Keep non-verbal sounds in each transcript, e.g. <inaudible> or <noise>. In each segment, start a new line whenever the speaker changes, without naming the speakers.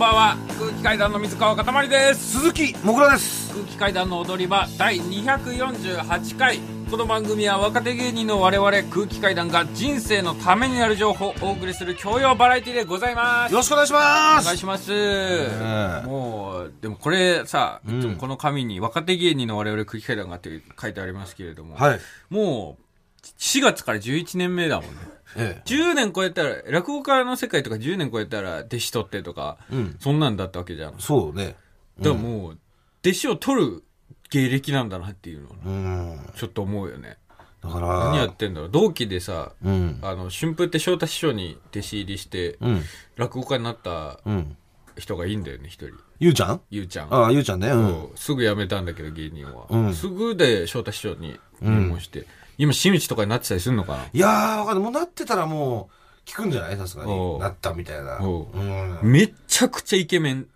ばんは。空気階段の水川かたまりです。
鈴木もぐらです。
空気階段の踊り場第248回。この番組は若手芸人の我々空気階段が人生のためになる情報をお送りする教養バラエティでございます。
よろしくお願いします。
お願いします、
え。
もうでもこれさ、
ん
いつもこの紙に若手芸人の我々空気階段がって書いてありますけれども、
はい。
もう4月から11年目だもんね
え
10年超えたら落語家の世界とか10年超えたら弟子取ってとか、
うん。
そんなんだったわけじゃん。
そうね。
だからもう、弟子を取る芸歴なんだなっていうのを
うん。
ちょっと思うよね。
だから
何やってんだろう。同期でさ、
うん。
あの、春風って翔太師匠に弟子入りして、
うん。
落語家になった
うん。
人がいいんだよね、一人。
ゆうちゃん？
ゆうちゃん。
ああゆうちゃんね。うん。
すぐ辞めたんだけど、芸人は。
うん。
すぐで翔太師匠に入門して、今、真打ちとかになってたりするのかな？い
やーわかんない。もうなってたらもう聞くんじゃない？さすが
おう。
になったみたいな。
おう。
うん。
めっちゃくちゃイケメン。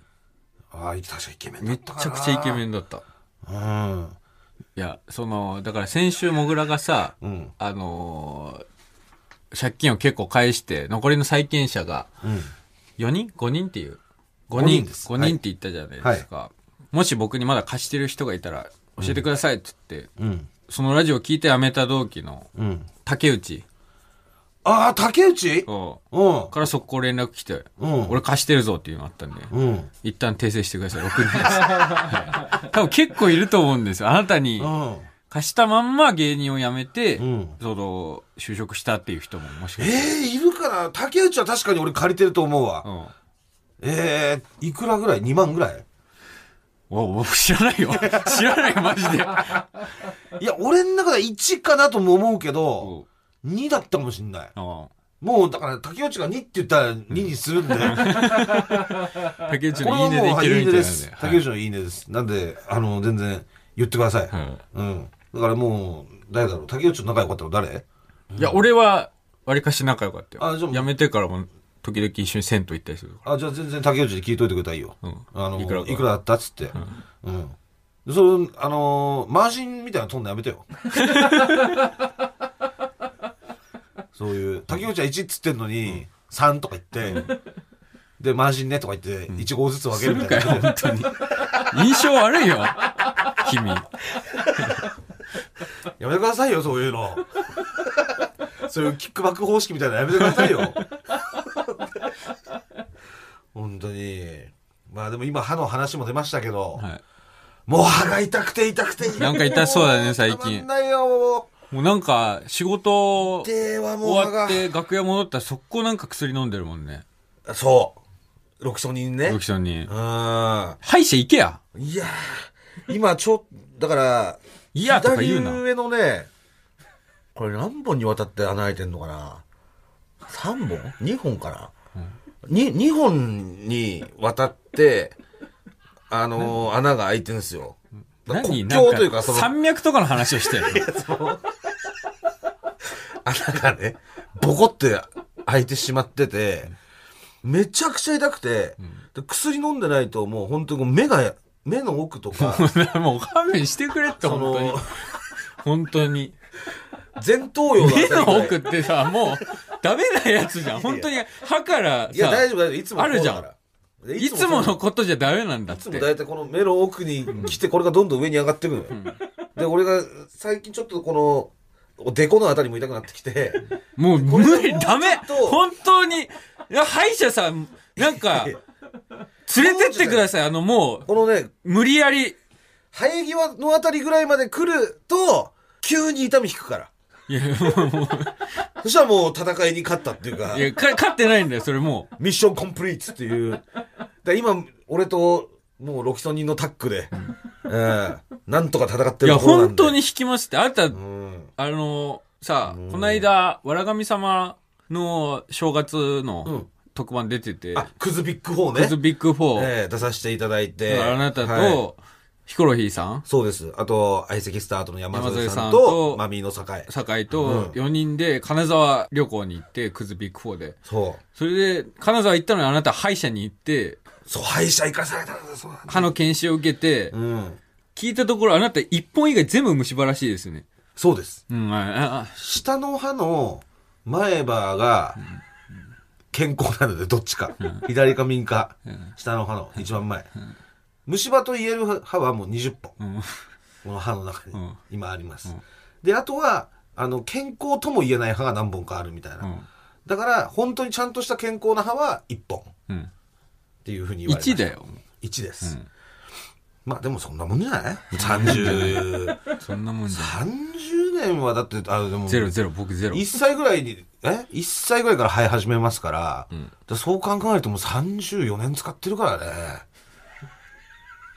ああ確かイケメンだ
めっ
ったかな。
ちゃくちゃイケメンだった。
うん。
いや、その、だから先週、もぐらがさ、
うん。
あのー借金を結構返して、残りの債権者が、
うん。
4人 ?5 人っていう？5
5
人
人です。
5人って言ったじゃないですか。もし僕にまだ貸してる人がいたら、教えてくださいって言って、
うん
そのラジオ聞いて辞めた同期の
うん。
竹内。
ああ竹内？
を
う。ん。
から速攻連絡来て、
うん。
俺貸してるぞっていうのあったんで、
うん。
一旦訂正してください。6人です。は <laughs> い多分結構いると思うんですよ。あなたに
うん。
貸したまんま芸人を辞めて、
うん。
その、就職したっていう人ももしか
え
して。
えいるかな？竹内は確かに俺借りてると思うわ。
うん。
ええいくらぐらい？2万ぐらい？
おお知らないよ。<laughs> 知らないよ、マジで。
いや、俺の中で1かなとも思うけど、
お
2だったかもしんない。
あ
もう、だから、竹内が2って言ったら2にするんで。<laughs> これ
あ竹内
は
のいいねでいけるみたいなんで。
です。竹内のいいねです。なんで、あの、全然言ってください。
はい
うん。だからもう、誰だろう竹内と仲良かったの誰？
いや、俺は、わりかし仲良かったよ。
あじゃあ
辞めてからも、時々一緒に銭湯行ったりする。
あ、じゃあ全然竹内に聞いといてくれたらいいよ。
うん
あの、い
いくらか
くらだったっつって。うん。でそれ、あのー、マージンみたいなの取んのやめてよ。<laughs> そういう、竹内は1っつってんのに、3とか言って、で、マージンねとか言って、1号ずつ分けるみたいな。
本当に。印象悪いよ、君。<laughs>
やめてくださいよ、そういうの。そういうキックバック方式みたいなのやめてくださいよ。本当に。まあでも今歯の話も出ましたけど、
は
もう歯が痛くて痛くて
なんか痛そうだね最近
ないよ、も
うなんか、仕事終わっ。て楽屋戻ったら速攻なんか薬飲んでるもんね。
そう。ロキソニンね。
ロキソニン。
う
歯医者行けや。
ん。いやー今ちょっと、だから、
いやとか言うな
左上のね、これ何本にわたって穴開いてんのかな ?3 本 ?2 本かな、に ?2 本にわたって、あのー穴が開いてるんですよ。国境というか、その、
山脈とかの話をしてる。<laughs>
穴がね、ボコって開いてしまってて、めちゃくちゃ痛くて、で薬飲んでないともう本当に目が、目の奥とか、<laughs>
もう勘弁してくれって、
そ
本当に
の。、
本当に。
前頭葉
目の奥ってさ、もう、ダメなやつじゃん。本当に、歯から
いや、大
さ、
丈夫、大丈夫。いつも
あるじゃん。いつもの
こ
ことじゃダメなんだっ
いつも
て。
大体この目の奥に来て、これがどんどん上に上がってくのよ。で、俺が最近ちょっとこの、デコのあたりも痛くなってきて、
もう無理、ダメ本当に、いや歯医者さん、なんか、連れてってください。あの、もう、
このね、
無理やり。
生え際のあたりぐらいまで来ると、急に痛み引くから。
いや、もう、
そしたらもう戦いに勝ったっていうか
い、や、か勝ってないんだよ、それも
ミッションコンプリートっていう。で今、俺と、もうロキソニンのタッグで、ええなんとか戦って
う。いや、
るところなんで。
本当に引きますって。あなた、
うん。
あの、さ
うん、
この間、わらがみ様の正月
う
の
ん
特番出てて、
あ、クズビッグ4ね。
クズビッグフォー、
ええ出させていただいて。
あなた
はい
と、ヒコロヒーさん、
そうです。あと、相席スタートの山添さん
と
と、マミーの酒井。
酒井
うん
と4人で金沢旅行に行って、クズビッグフォーで。
そう。
それで、金沢行ったのにあなた歯医者に行って、
そう、歯医者行かされたんだ、そう。
歯の検診を受けて、
うん。
聞いたところあなた一本以外全部虫歯らしいですね。
そうです。
うん、ああ
下の歯の前歯が、健康なので、どっちか。左か右か、下の歯の一番前。虫歯と言える歯はもう20本。
うん。
この歯の中に
うん
今あります。
うん
で、あとは、あの、健康とも言えない歯が何本かあるみたいな。
うん。
だから、本当にちゃんとした健康な歯は1本っ
うん。
ていうふうに言われました。
1だよ。
1です。
うん
まあでもそんなもんじゃない ?30、<laughs>
そんなもんじゃない。
30年はだって、あでも、
ゼロゼロ、僕ゼロ。
1歳ぐらいに、え ?1 歳ぐらいから生え始めますから、
ん
でそう考えるともう34年使ってるからね。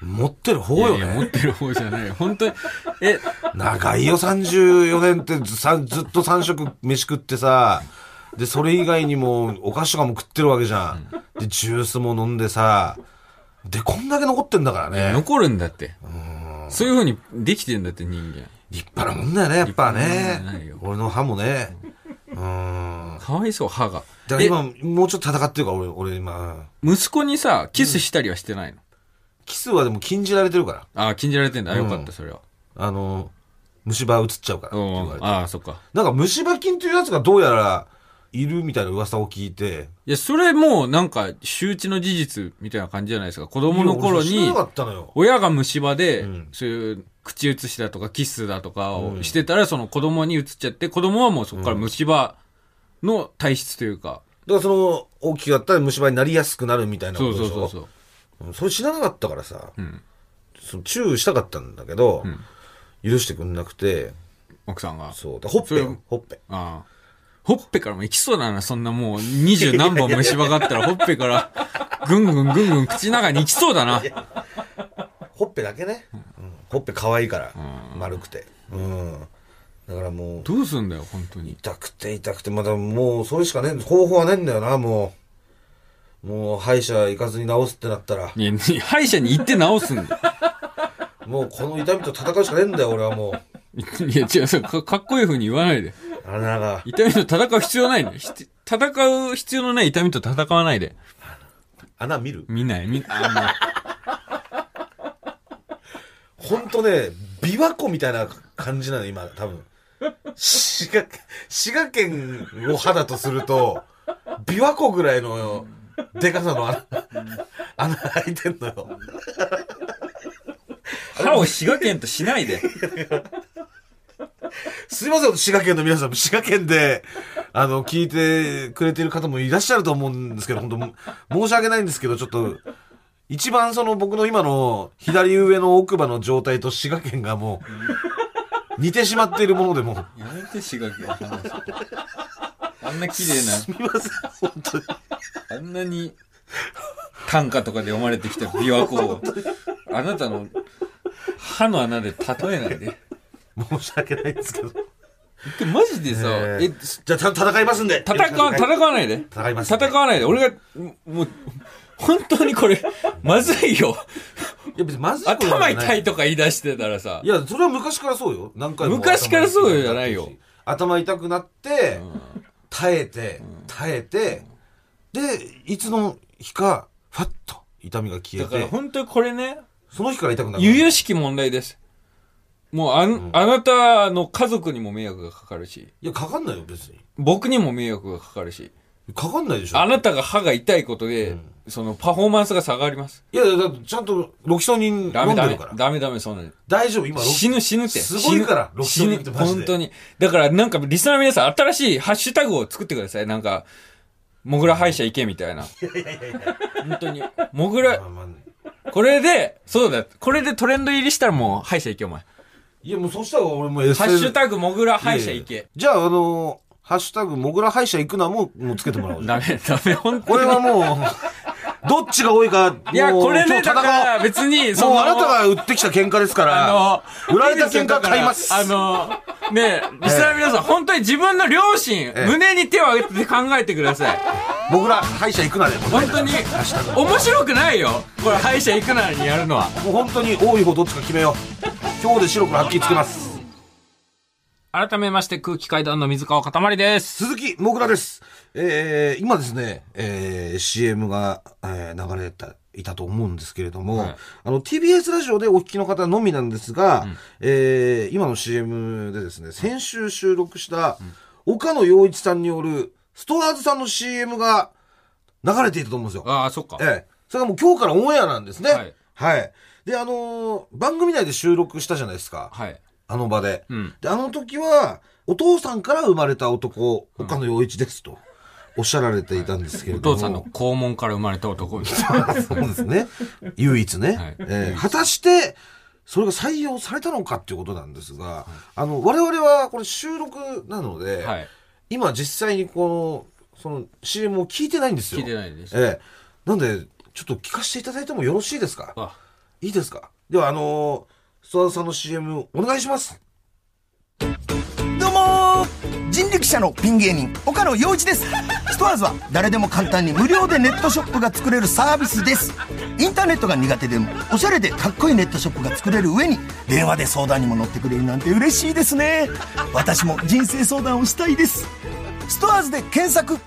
持ってる方よ
いやいや持っ
ね。
てる方じゃない。本当に。え、
長いよ、34年ってずさずっと3食飯食ってさ、で、それ以外にもお菓子とかも食ってるわけじゃん。で、ジュースも飲んでさ、で、こんだけ残ってんだからね。
残るんだって。そういう風にできてんだって人間。
立派なもんだよね、やっぱ。ね俺の歯もね。うん。
かわいそう、歯が。
だから今、もうちょっと戦ってるから、俺、俺今。
息子にさ、キスしたりはしてないの、
キスはでも禁じられてるから。
ああ、禁じられてんだ。あよかっ
うん
た、それは。
あの、虫歯移っちゃうからって言われて。
うん。ああ、そっか。
なんか虫歯菌というやつがどうやらいるみたいな噂を聞いて。
いや、それもうなんか、周知の事実みたいな感じじゃないですか。子供の頃に
いや俺知らな、かったのよ。
親が虫歯で、
うん
そういう口移しだとかキスだとかをしてたら、その子供に移っちゃって、子供はもうそこから虫歯の体質というか、
だからその、大きくなったら虫歯になりやすくなるみたいなこ
そう
とでしょ？
そうそうそう。
うんそれ知らなかったからさ、
うん。
その注意したかったんだけど、
ん
許してくんなくて、
奥さんが。
そう。でほっぺ
それ
よ、ほっぺ。
ああ。ほっぺからも行きそうだな、そんなもう、二十何本虫歯があったら、<laughs> ほっぺから、ぐんぐんぐんぐん口の中に行きそうだな。
ほっぺだけね。うんほっぺ可愛いから、丸くて。うん。だからもう、
どうすんだよ、本当に。
痛くて痛くて、まだもう、それしかね、方法はねえんだよな、もう。もう、歯医者行かずに治すってなったら、
いや、歯医者に行って治すんだよ。
もうこの痛みと戦うしかねえんだよ、俺はもう。
いや、違う、そうかかっこいい風に言わないで。
穴が。
痛みと戦う必要ないの。ひて戦う必要のない痛みと戦わないで。
穴見る？
見ない、見、あ
ほんとね、琵琶湖みたいな感じなの、今、多分。滋賀、滋賀県を肌とすると、琵琶湖ぐらいの、でかさの穴、穴開いてんのよ。
の、歯を滋賀県としないで。
すいません、滋賀県の皆さん、滋賀県で、あの、聞いてくれてる方もいらっしゃると思うんですけど、本当申し訳ないんですけど、ちょっと、一番その僕の今の左上の奥歯の状態と滋賀県がもう、似てしまっているものでもう、
やめて、滋賀県の話。あんな綺麗 <laughs>
すみません、本当に。
な、あんなに、短歌とかで読まれてきた琵琶湖を、あなたの歯の穴で例えないで。
申し訳ないんですけど。
でマジでさ、
えー
え、
じゃあ、戦いますんで。
戦わ、戦わないで。
戦います
戦わないで。俺が、もう、本当にこれ、まずいよ。
いや、別にまずいことじゃ
頭
ない
痛いとか言い出してたらさ
い。や、それは昔からそうよ。何回も。
昔からそうよじゃないよ。
頭痛くなって、耐えて、耐えて、で、いつの日か、ファッと痛みが消
だから本当にこれね、
その日から痛くなる。
由々しき問題です。もうあん、あなたの家族にも迷惑がかかるし、
いや、かかんないよ、別に。
僕にも迷惑がかかるし、
かかんないでしょ。
あなたが歯が痛いことで、そのパフォーマンスが下がります。
いや、だってちゃんとロキソニン飲んで
ダメダメ
るから。。
ダメダメ、そんなの
大丈夫、今、ロキ
死ぬ死ぬって。
すごいからロキソニンって
死ぬ
マジで
本当に。だからなんかリスナーの皆さん新しいハッシュタグを作ってください。なんか、モグラ歯医者行けみたいな。本当に。モグラ
ま、あまあ
これで、そうだ、これでトレンド入りしたらもう歯医者行けお前。
いや、もうそしたら俺も SNS
ハッシュタグモグラ歯医者行け。
じゃあ、あのーハッシュタグ、モグラ歯医者行くのはもう、もうつけてもらおうじゃん。
ダメ、ダメ、本当
これはもう、<laughs> どっちが多いか、
いや、これね、だから別に、その、
あなたが売ってきた喧嘩ですから、売られた喧嘩は買います。
あの、ねリスナーの皆さん、本当に自分の両親、
え
胸に手を挙げて考えてください。
モグラ歯医者行くなで、
本当に、面白くないよ。これ、歯医者行くなりにやるのは。
もう本当に多い方どっちか決めよう。今日で白黒はっきりつけます。
改めまして、空気階段の水川かたまりです。
鈴木もぐらです。えー、今ですね、えー、CM が、えー流れた、いたと思うんですけれども、
はい
あの、TBS ラジオでお聞きの方のみなんですが、えー、今の CM でですね、先週収録した、岡野陽一さんによる、ストアーズさんの CM が流れていたと思うんですよ。
ああ、そっか。
ええ。それがもう今日からオンエアなんですね。
はい。
はい。で、あのー番組内で収録したじゃないですか。
はい。
あの場で。
うん。
で、あの時は、お父さんから生まれた男、岡野陽一ですと、おっしゃられていたんですけれ
お
ども。
父さんの肛門から生まれた男みたいな。<laughs>
そうですね。唯一ね。
はい
えー果たして、それが採用されたのかっていうことなんですが、あの、我々はこれ収録なので、
はい。
今実際にこの、その CM を聞いてないんですよ。
聞いてないです。
ええなんで、ちょっと聞かせていただいてもよろしいですか？
あ、
いいですか？では、あのー、諏訪田さんの CM お願いします。
どうも人力車のピン芸人岡野陽一です。<laughs> ストアーズは誰でも簡単に無料でネットショップが作れるサービスです。インターネットが苦手でもおしゃれでかっこいいネットショップが作れる上に電話で相談にも乗ってくれるなんて嬉しいですね。私も人生相談をしたいです。ストアーズで検索。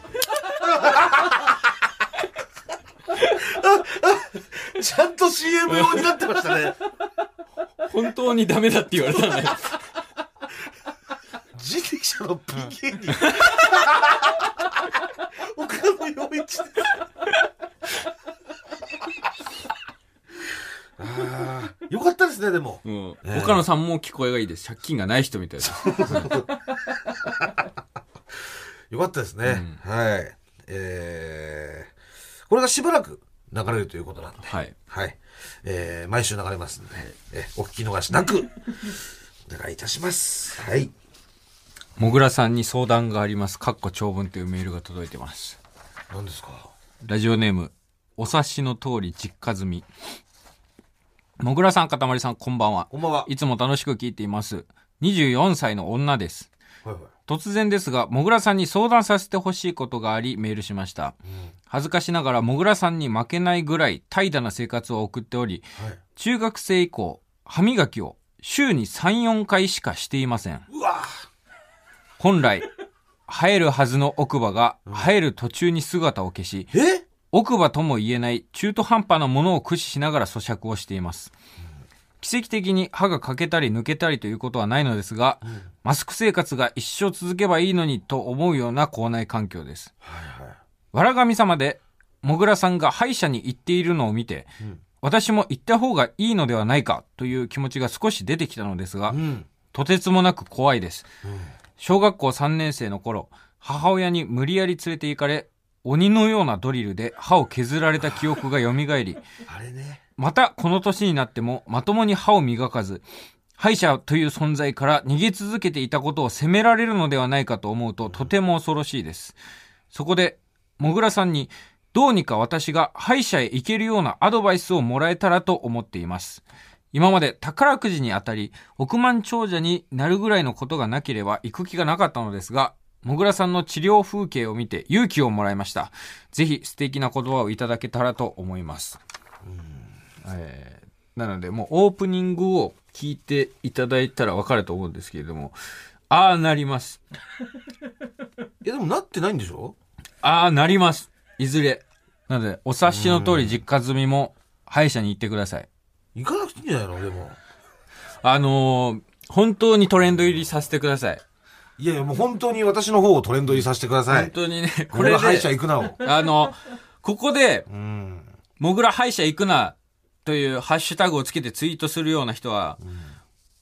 ちゃんと CM 用になってましたね。
本当にダメだって言われたんだよ。
人力車の。岡野陽一です。ああ、よかったですね、でも。
うん。
ええ
岡野さんも聞こえがいいです。借金がない人みたいです。<laughs>
よかったですね。はい。えー、これがしばらく流れるということなんで。
はい。
はい。えー、毎週流れますんで、えお聞き逃しなく、<laughs> お願いいたします。はい。
もぐらさんに相談があります。かっこ長文というメールが届いてます。
何ですか？
ラジオネーム、お察しの通り実家済み。もぐらさん、かたまりさん、こんばんは。
こんばんは。
いつも楽しく聞いています。24歳の女です。
はいはい。
突然ですが、もぐらさんに相談させてほしいことがあり、メールしました。恥ずかしながら、もぐらさんに負けないぐらい怠惰な生活を送っており、
はい。
中学生以降、歯磨きを週に3、4回しかしていません。
うわ
本来、生えるはずの奥歯が生える途中に姿を消し、
え？
奥歯とも言えない中途半端なものを駆使しながら咀嚼をしています。奇跡的に歯が欠けたり抜けたりということはないのですが、マスク生活が一生続けばいいのにと思うような校内環境です。
はいはい。
わら神様で、もぐらさんが歯医者に行っているのを見て、私も行った方がいいのではないかという気持ちが少し出てきたのですが、
うん。
とてつもなく怖いです。小学校3年生の頃、母親に無理やり連れて行かれ、鬼のようなドリルで歯を削られた記憶が蘇り、<laughs>
あれね。
またこの年になってもまともに歯を磨かず、歯医者という存在から逃げ続けていたことを責められるのではないかと思うととても恐ろしいです。そこで、もぐらさんにどうにか私が歯医者へ行けるようなアドバイスをもらえたらと思っています。今まで宝くじに当たり、億万長者になるぐらいのことがなければ行く気がなかったのですが、もぐらさんの治療風景を見て勇気をもらいました。ぜひ素敵な言葉をいただけたらと思います。えーなので、もうオープニングを聞いていただいたら分かると思うんですけれども、ああなります。<laughs>
いや、でもなってないんでしょ？
ああなります。いずれ。なので、お察しの通り実家済みも歯医者に行ってください。
行かなくていいんじゃないの？でも。
あのー本当にトレンド入りさせてください。
いやいや、もう本当に私の方をトレンド入りさせてください。
本当にね、これ
これは歯医者
で、
行くなを。
あの、ここで、
うん。
もぐら歯医者行くな、というハッシュタグをつけてツイートするような人は、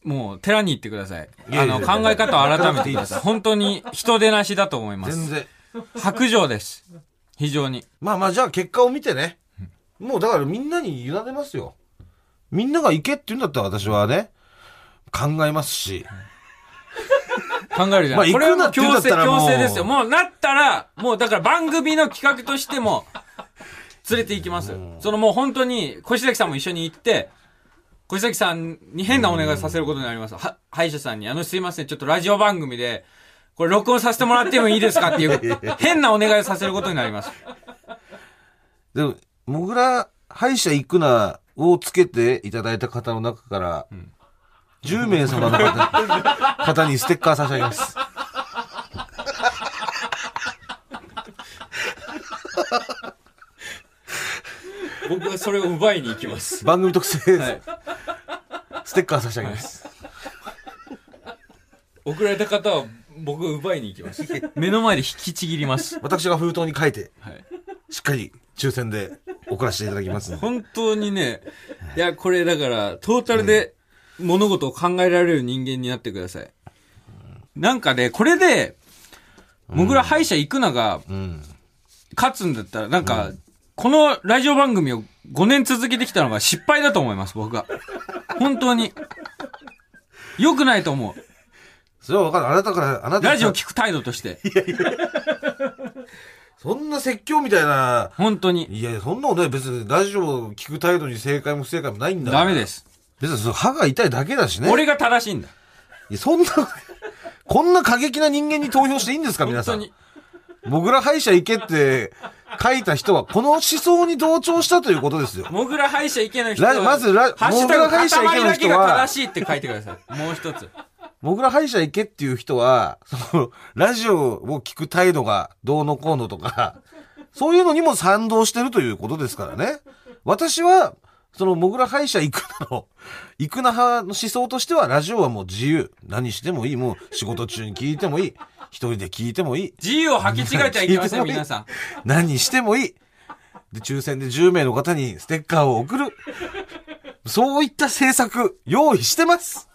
もう寺に行ってください。あの、考え方を改めてください。本当に人出なしだと思います。
全然。
白状です。非常に。
まあまあ、じゃあ結果を見てね。もうだからみんなに委ねますよ。みんなが行けって言うんだったら私はね、考えますし。
考えるじゃん。
まあ
これはもう強制、強制ですよ。もうなったら、もうだから番組の企画としても、連れて行きます。そのもう本当に、小石崎さんも一緒に行って、小石崎さんに変なお願いさせることになります。は、歯医者さんに、あのすいません、ちょっとラジオ番組で、これ録音させてもらってもいいですかっていう、変なお願いさせることになります。
でも、もぐら歯医者行くなをつけていただいた方の中から、10名様の方 <laughs> 方にステッカー差し上げます。<laughs> <laughs>
僕はそれを奪いに行きます。
番組特製
はい。
ステッカー差し上げます。
送られた方は僕が奪いに行きます。目の前で引きちぎります。
私が封筒に書いて、
はい。
しっかり抽選で送らせていただきます。
本当にね、いや、これだから、トータルで物事を考えられる人間になってください。なんかね、これで、もぐら歯医者行くなが
うん。
勝つんだったら、なんか、このラジオ番組を5年続けてきたのが失敗だと思います、僕は。本当に。良くないと思う。
それはわかる。あなたから、あなた
ラジオ聞く態度として。
そんな説教みたいな、
本当に。
いやいや、そんなことない。別にラジオを聞く態度に正解も不正解もないんだから
ダメで。す。
別にその歯が痛いだけだしね。
俺が正しいんだ。
いやそんな、こんな過激な人間に投票していいんですか皆さん。
本当に。
もぐら歯医者行けって書いた人は、この思想に同調したということですよ。
もぐら歯医者行けない人は、
ラまずラ
ハッシュタグ
歯医者行けの人は
正しいって書いてください。もう一つ。
もぐら歯医者行けっていう人は、その、ラジオを聞く態度がどうのこうのとか、そういうのにも賛同してるということですからね。私は、その、もぐら歯医者行くなの、行くな派の思想としては、ラジオはもう自由。何してもいい。もう仕事中に聞いてもいい。一人で聞いてもいい。
自由を履き違えちゃいけません、皆さん。
何してもいい。で、抽選で10名の方にステッカーを送る。そういった政策、用意してます。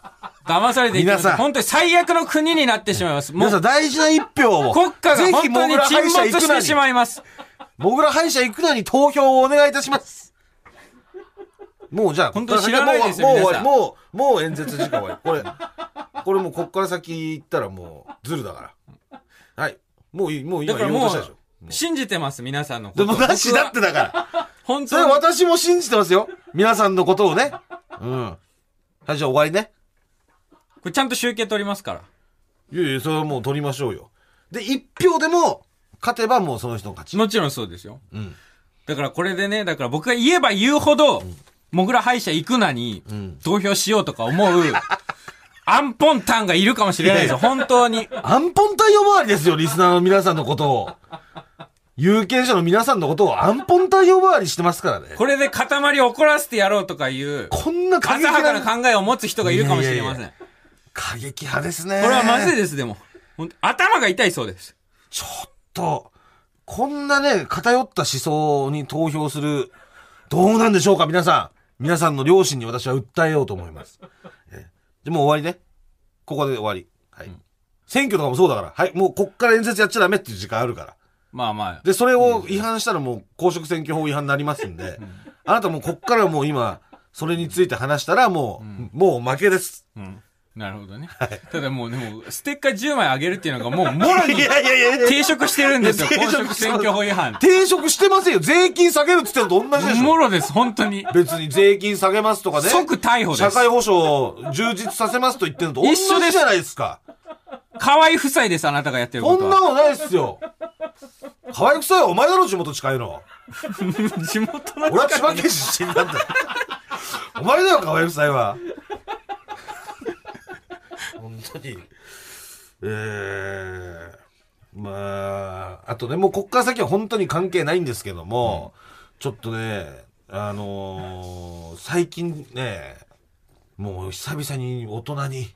騙されていきます。
皆さん
本当に最悪の国になってしまいます。も
皆さん
う、
大事な一票を。
国家が本当に沈没してし
い。
まいます。
もぐら歯医者行くなに投票をお願いいたします。もうじゃあ、
本当に知らないですよ
もうもう
皆さん
もう、もう演説時間終わり。これ、これもうこっから先行ったらもうズルだから。はい。もういい、もう今言おうとしたでしょ。
う、信じてます、皆さんのこと。
でもなしだってだから。
本
それ。私も信じてますよ。皆さんのことをね。うん。はい、じゃあ終わりね。
これちゃんと集計取りますから。
いやいや、それはもう取りましょうよ。で、一票でも勝てばもうその人の勝ち。
もちろんそうですよ。
うん。
だからこれでね、だから僕が言えば言うほど、もぐら歯医者行くなに
ん
投票しようとか思う、<laughs> アンポンタンがいるかもしれないですよ、本当に。
アンポンタン呼ばわりですよ、リスナーの皆さんのことを。有権者の皆さんのことをアンポンタン呼ばわりしてますからね。
これで塊怒らせてやろうとかいう、
こんな過激
浅はかな
な、
考えを持つ人がいるかもしれません。
いやいや過激派ですね。
これはまずいです、でも。頭が痛いそうです。
ちょっと、こんなね、偏った思想に投票する、どうなんでしょうか、皆さん。皆さんの両親に私は訴えようと思います。えじゃあもう終わりね。ここで終わり。はい。選挙とかもそうだから。はい。もうこっから演説やっちゃダメっていう時間あるから。
まあまあ。
で、それを違反したらもう公職選挙法違反になりますんで、あなたもうこっからもう今、それについて話したらもう、もう負けです。
うん。なるほどね。ただもう、でも、ステッカー10枚あげるっていうのがもう、もろに
いやいやいや
抵触してるんですよ、公職選挙法違反。
抵触してませんよ。税金下げるって言ってるのと同じでしょ。
もろです、本当に。
別に税金下げますとかね。
即逮捕です
社会保障を充実させますと言ってるのと同じじゃないですか。
河合夫妻です、あなたがやってる
こ
ことは。
んなのないっすよ。河合夫妻はお前だろ、地元近いの。<laughs>
地元の
俺は千葉県出身なんだよ。お前だよ、河合夫妻は。本当に。えー、まあ、あとね、もうこっから先は本当に関係ないんですけども、ちょっとね、あのー最近ね、もう久々に大人に、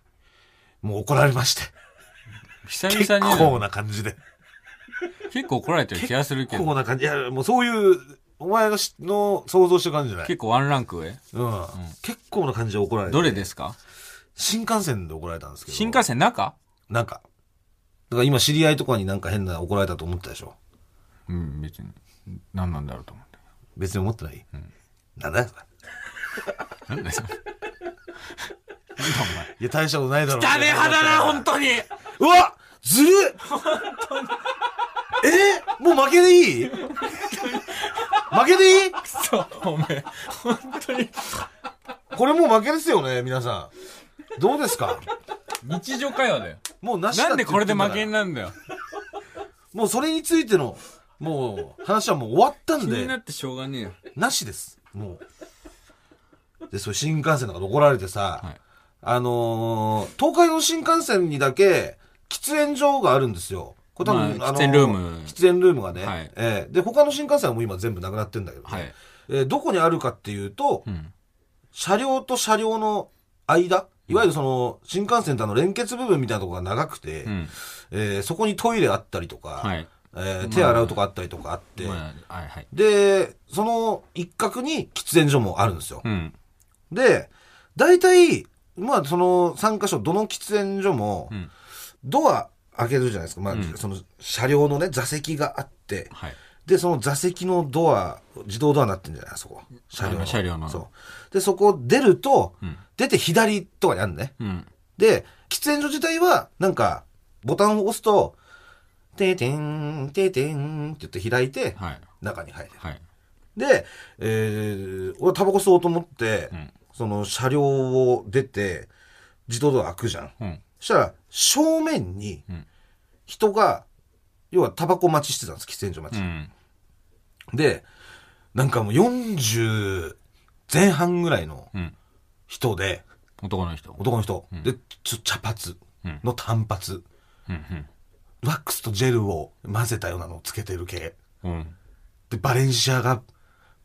もう怒られまして。
久
結
々にね、
構な感じで。
結構怒られてる気がするけど、
結構な感じ。いや、もうそういう、お前のしの想像してる感じじゃない？
結構ワンランク上？
うん。結構な感じで怒られて。
どれですか？
新幹線で怒られたんですけど。
新幹線中？
なんか。だから今知り合いとかになんか変な怒られたと思ったでしょ。
うん、別に。何なんだろうと思って。
別に思ってない、なんだよ、それ
なんだよ。なんだ
いや、大したことないだろう。
お前。ダメ派だな、本当に
うわずるっえもう負けでいい？負けでいい？
そう、おめえ。本当に。
これもう負けですよね、皆さん。どうですか？
日常会話だよ。
もうなしだって
なんでこれで負け
ん
になるんだよ。
もうそれについての、もう話はもう終わったんで、
気になってしょうがねえよ。
なしです。もう。で、それ新幹線とかで怒られてさ、
はい
あのー東海道新幹線にだけ喫煙所があるんですよ。これ多分、
まあ
の
喫煙ルーム
喫煙ルームがね。
はい
ええで、他の新幹線はもう今全部なくなってんだけどね、
はい。
えーどこにあるかっていうと、
うん。
車両と車両の間、いわゆるその、新幹線とあの連結部分みたいなところが長くて、
うん。
えーそこにトイレあったりとか、
はい。
えー手洗うとこあったりとかあって、
まあはいはい。
で、その一角に喫煙所もあるんですよ。
うん。
で、大体、まあその3箇所、どの喫煙所も
ん、
ドア開けるじゃないですか。まあ、その車両のね、座席があって、
はい。
で、その座席のドア、自動ドアになってんじゃないそこ。車両
あの車両の
そう。で、そこ出ると、
ん
出て左とかにあるのね。
うん。
で、喫煙所自体は、なんか、ボタンを押すと、てーてん、てーてんって言って開いて、
はい。
中に入る。
はい。
で、えー、俺タバコ吸おうと思って、
ん
その車両を出て、自動ドア開くじゃん。
うん。
そしたら、正面に
ん、
人が、要はタバコ待ちしてたんです、喫煙所待ち。
うん。
で、なんかもう40前半ぐらいの
うん。
人で、
男の人。
男の人、で、ちょ茶髪の短髪、
うん。
ワックスとジェルを混ぜたようなのをつけてる系。
うん。うん。
で、バレンシアガっ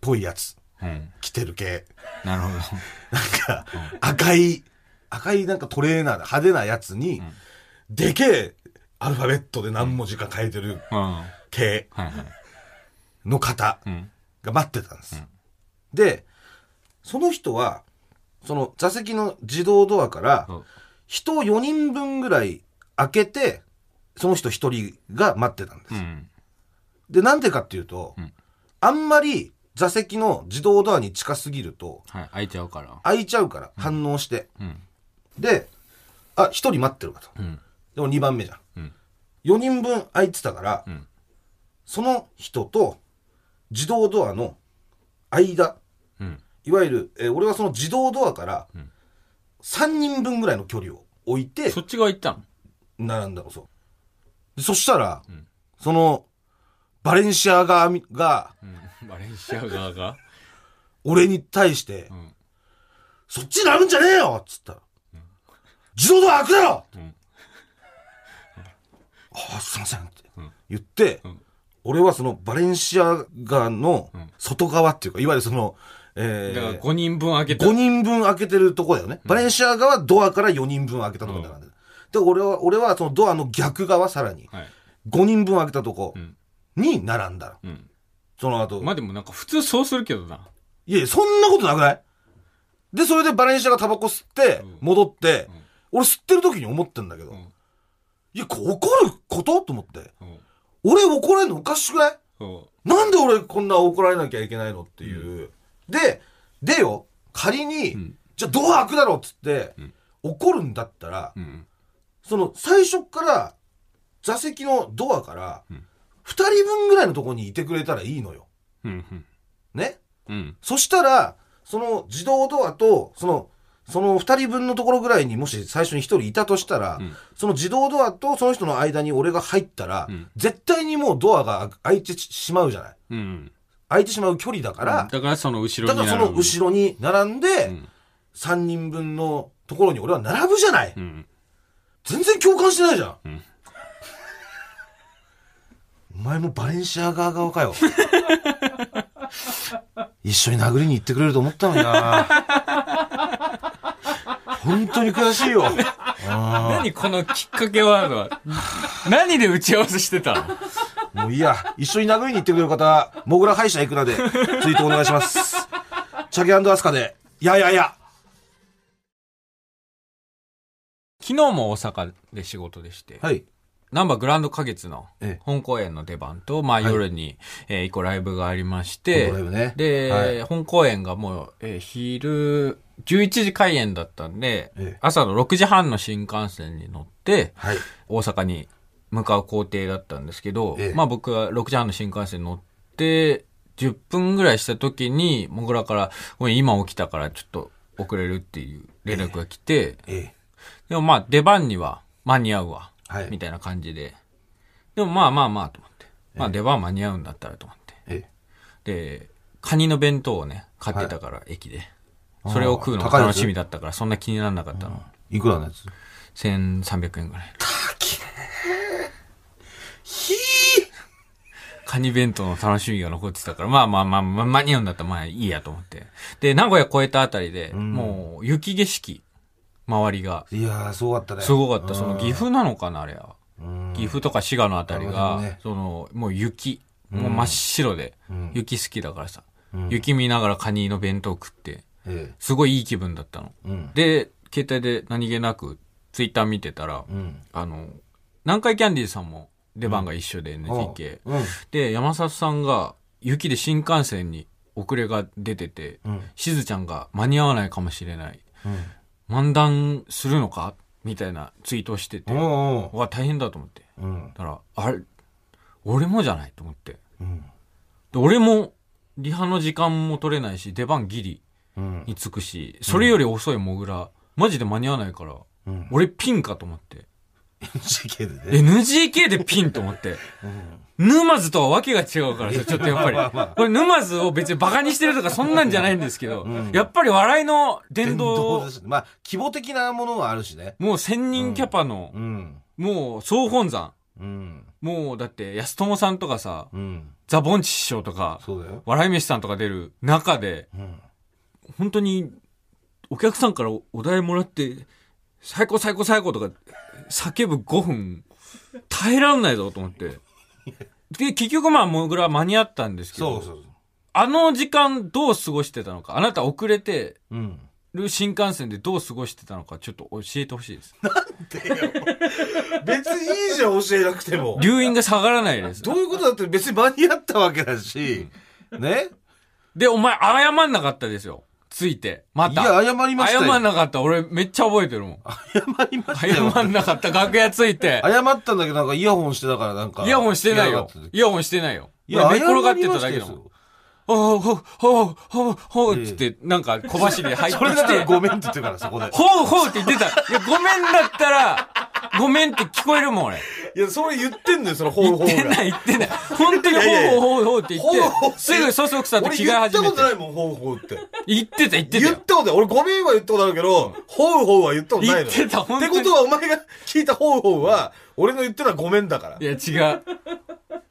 ぽいやつ
うん。
着てる系。
なるほど。<laughs>
なんか、赤い、赤いなんかトレーナーで派手なやつに、でけえアルファベットで何文字か書いてる
うん。はい
系
はい。
の方
うん。
が待ってたんです。で、その人は、その座席の自動ドアから人4人分ぐらい開けて、その人1人が待ってたんです。
うん。
で、なんでかっていうと、
ん
あんまり座席の自動ドアに近すぎると、
はい。開いちゃうから。
開いちゃうから、反応して。
うん。
で、あ、1人待ってるかと。
うん。
でも2番目じゃん。
うん
4人分空いてたから、
ん
その人と自動ドアの間、
うん。
いわゆる、えー俺はその自動ドアから3人分ぐらいの距離を置いて
そっち側行ったの？
並んだの、そう。でそしたら、その、バレンシアガが、
うん。バレンシア側が？
俺に対して、
ん。
そっちになるんじゃねえよ！っつったら、自動ドア開くだろ、
ん。
ああ、すいませんって言って、俺はそのバレンシアガの外側っていうか、いわゆるその、え
だから
ー、
5人分開けた。
5人分開けてるとこだよね。バレンシアガはドアから4人分開けたとこだから、ねで、俺は、俺はそのドアの逆側さらに、
はい。
5人分開けたとこ
ん
に並んだ。
うん。
その後、
まあでもなんか普通そうするけどな。
いやいや、そんなことなくない？で、それでバレンシアがタバコ吸って、戻って、俺吸ってる時に思ってんだけど、
ん
いや、こ怒ること？と思って。
うん。
俺怒られるのおかしくない？
そ
なんで俺こんな怒られなきゃいけないの？っていう。で、でよ、仮に、じゃあドア開くだろっつって、怒るんだったら、
う。うん。
その最初から座席のドアから、二人分ぐらいのところにいてくれたらいいのよ。
うん。うん。
ね？
うん。
そしたら、その自動ドアと、その、その二人分のところぐらいにもし最初に一人いたとしたら、
ん
その自動ドアとその人の間に俺が入ったら、
ん
絶対にもうドアが開いてしまうじゃない。
うん。
開いてしまう距離だから、
だからその後ろ
だからそ。の後ろに並んで、
ん
3人分のところに俺は並ぶじゃない。
うん。
全然共感してないじゃん。
ん <laughs>
お前もバレンシアガー側かよ。<laughs> 一緒に殴りに行ってくれると思ったのにな。<laughs> 本当に悔しいよ。
何このきっかけワードは。何で打ち合わせしてたの？
もういいや。一緒に殴りに行ってくれる方、モグラ歯医者行くなで、ツイートお願いします。チャゲアスカで、いやいやいや。
昨日も大阪で仕事でして、
はい。
ナンバーグランド花月の
ええ
本公演の出番と、まあ夜に、えー一個ライブがありまして、
ね
で、
はい
本公演がもう、えー昼、11時開演だったんで、
ええ
朝の6時半の新幹線に乗って、
はい。
大阪に向かう工程だったんですけど、
ええ
まあ僕は6時半の新幹線に乗って、10分ぐらいした時に、もぐらから、ごめん、今起きたからちょっと遅れるっていう連絡が来て、
ええ。
でもまあ出番には間に合うわ、
はい
みたいな感じで。でもまあまあまあと思って。まあ出番間に合うんだったらと思って。
え
で、カニの弁当をね、買ってたから、駅で。それを食うのが楽しみだったから、そんな気にならなかったの。
え。いくらのやつ
？1300円ぐらい。カニ弁当の楽しみが残ってたから、まあまあまあ、まあ、間に合うんだったらまあいいやと思って。で、名古屋越えたあたりで、もう雪景色、周りが。
いやー、すごかったね。
すごかった。その岐阜なのかな、あれは。
うん
岐阜とか滋賀のあたり
あ
が、
ね
その、もう雪、もう真っ白で、
うん
雪好きだからさ、
うん
雪見ながらカニの弁当食って、
え
すごいいい気分だったの。
えうん
で、携帯で何気なくツイッター見てたら、
うん
あの、南海キャンディーズさんも出番が一緒で NGK。
うん。
で、山里さんが雪で新幹線に遅れが出てて、
うん。
しずちゃんが間に合わないかもしれない。
うん。
漫談するのか？みたいなツイートをしてて、
お
わ、大変だと思って。
うん。
だから、あれ、俺もじゃないと思って。
うん。
で俺も、リハの時間も取れないし、出番ギリ
うん。
に着くし、それより遅いモグラ、マジで間に合わないから、
うん。
俺ピンかと思って。
NGK でね。
NGK でピンと思って。沼津とはわけが違うからさ、ちょっとやっぱり。これ沼津を別にバカにしてるとかそんなんじゃないんですけど、やっぱり笑いの殿
電動
堂
で、すまあ規模的なものはあるしね。
もう1000人キャパの
う、ん。
もう総本山。
うん。
もうだって安友さんとかさ、
うん。
ザ・ボンチ師匠とか、笑い飯さんとか出る中で、
うん。
本当にお客さんからお題もらって、最高最高最高とか叫ぶ5分、耐えらんないぞと思って。で、結局まあ、モグラ間に合ったんですけど、
そうそう
あの時間どう過ごしてたのか、あなた遅れて
うん
る新幹線でどう過ごしてたのか、ちょっと教えてほしいです。
別にいいじゃん教えなくても
留飲が下がらないです。
どういうことだって別に間に合ったわけだしね
で、お前謝んなかったですよ。ついて。また。
いや謝りましたよ
謝んなかった。俺めっちゃ覚えてるもん。
謝りましたよ
謝んなかった。楽屋ついて。<laughs>
謝ったんだけどなんかイヤホンしてたからなんか
イヤホンしてないよ。イヤホンしてないよ。
たいや
俺寝転がってただけだもん。ほうほうほうほうほうって言って、なんか小走りで入って
それだ
きて、
からごめんって言ってるからそこで
ほうほうって言ってた。いや、ごめんだったら、<laughs> ごめんって聞こえるもん、俺。
いやそれ言ってんのよそのほ
言ってない、言ってない。本当にほ
いやいやいうや
ほうほうって言
ほうほう
って、すぐそそくさと着替え
俺言った
始めて。
ことないもんほうほうって
言ってた、言ってたよ
言っ。たことない俺ごめんは言ったことあるけどほうほうは言ったことないのよ
言ってた本当に
ってことはお前が聞いたほうほうは俺の言ってるのはごめんだから
いや、違う。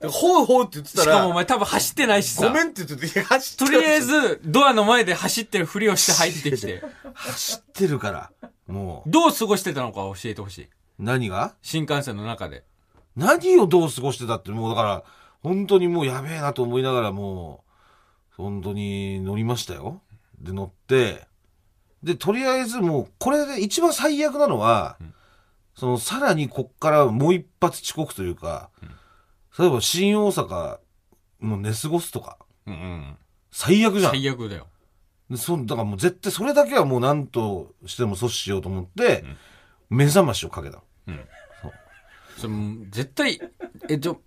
でほうほうって言ってた
しかもお
ら
前多分走ってないしさ。
ごめんって言ってて走って
とりあえず、ドアの前で走ってるふりをして入ってきて、
走ってるからもう
どう過ごしてたのか教えてほしい。
何が？
新幹線の中で。
何をどう過ごしてたってもうだから本当にもうやべえなと思いながらもう本当に乗りましたよで乗ってでとりあえずもうこれで一番最悪なのは、そのさらにこっからもう一発遅刻というか、例えば新大阪の寝過ごすとか
うんうん。
最悪じゃん
最悪だよ。
でそだからもう絶対それだけはもう何としても阻止しようと思って、目覚ましをかけた
それもう絶対、え、ちょ、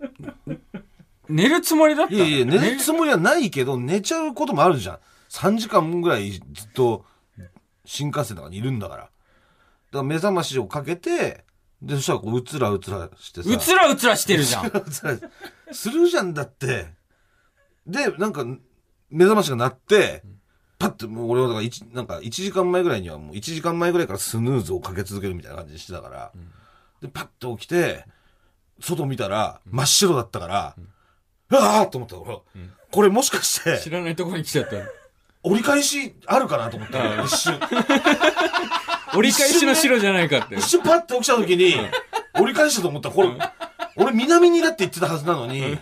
寝るつもりだった
いやいや、寝る？
ね
つもりはないけど、寝ちゃうこともあるじゃん。3時間ぐらいずっと新幹線の中にいるんだから。だから目覚ましをかけて、で、そしたらこう、うつらうつらしてさ。
うつらうつらしてるじゃん。
うつらするじゃんだって。で、なんか、目覚ましが鳴って、パッて、もう俺はだから一、なんか1時間前ぐらいにはもう1時間前ぐらいからスヌーズをかけ続けるみたいな感じにしてたから、で、パッて起きて、外見たら真っ白だったから、うわーと思った俺、これもしかして、
知らないところに来ちゃった。
折り返しあるかなと思ったの一瞬。<laughs>
折り返しの白じゃないかって。
一。瞬パッて起きた時に、折り返したと思ったら、これ、俺南にだって言ってたはずなのに、